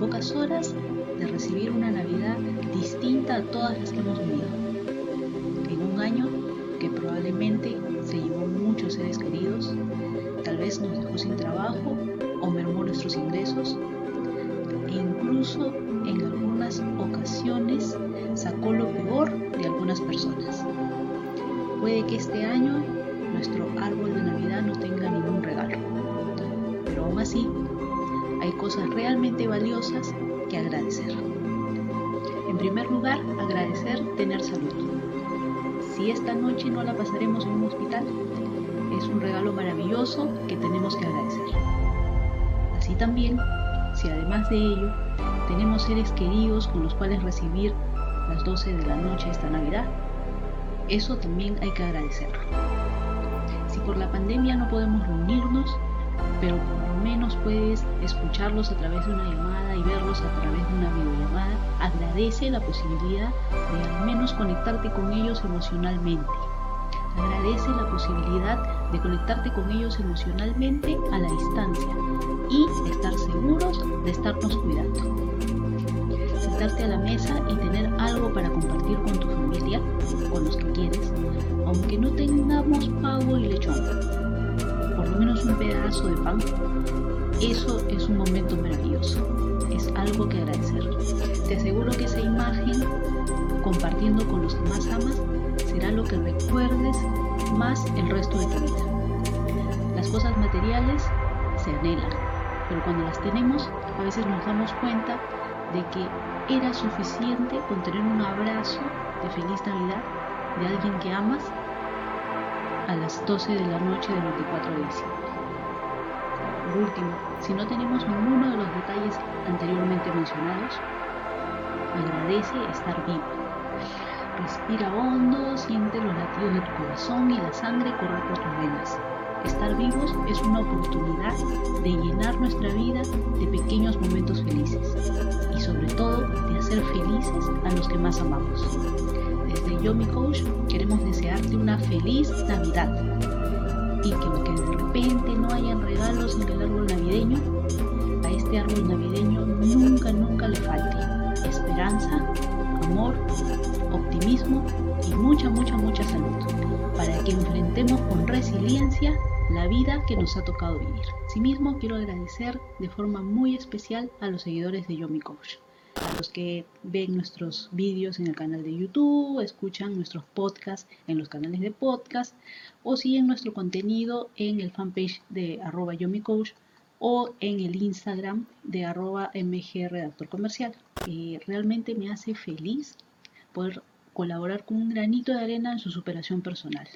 pocas horas de recibir una Navidad distinta a todas las que hemos vivido. En un año que probablemente se llevó muchos seres queridos, tal vez nos dejó sin trabajo o mermó nuestros ingresos, e incluso en algunas ocasiones sacó lo peor de algunas personas. Puede que este año nuestro árbol de Navidad no tenga ningún regalo, pero aún así cosas realmente valiosas que agradecer. En primer lugar, agradecer tener salud. Si esta noche no la pasaremos en un hospital, es un regalo maravilloso que tenemos que agradecer. Así también, si además de ello tenemos seres queridos con los cuales recibir las 12 de la noche esta Navidad, eso también hay que agradecerlo. Si por la pandemia no podemos reunirnos, pero por lo menos puedes escucharlos a través de una llamada y verlos a través de una videollamada, agradece la posibilidad de al menos conectarte con ellos emocionalmente. Agradece la posibilidad de conectarte con ellos emocionalmente a la distancia y estar seguros de estarnos cuidando. Sentarte a la mesa y tener algo para compartir con tu familia, con los que quieres, aunque no tengamos pavo y lechón menos un pedazo de pan, eso es un momento maravilloso. Es algo que agradecer. Te aseguro que esa imagen, compartiendo con los que más amas, será lo que recuerdes más el resto de tu vida. Las cosas materiales se anhelan, pero cuando las tenemos, a veces nos damos cuenta de que era suficiente con tener un abrazo de feliz Navidad de alguien que amas a las 12 de la noche del 24 de diciembre. Por último, si no tenemos ninguno de los detalles anteriormente mencionados, agradece estar vivo. Respira hondo, siente los latidos de tu corazón y la sangre correr por tus venas. Estar vivos es una oportunidad de llenar nuestra vida de pequeños momentos felices y sobre todo de hacer felices a los que más amamos desde Yomi Coach queremos desearte una feliz Navidad. Y que aunque de repente no hayan regalos en el árbol navideño, a este árbol navideño nunca, nunca le falte. Esperanza, amor, optimismo y mucha, mucha, mucha salud. Para que enfrentemos con resiliencia la vida que nos ha tocado vivir. Asimismo, quiero agradecer de forma muy especial a los seguidores de Yomi Coach los que ven nuestros vídeos en el canal de YouTube, escuchan nuestros podcasts en los canales de podcast o siguen nuestro contenido en el fanpage de arroba yomicoach o en el Instagram de arroba mgredactor comercial. realmente me hace feliz poder colaborar con un granito de arena en su superación personal.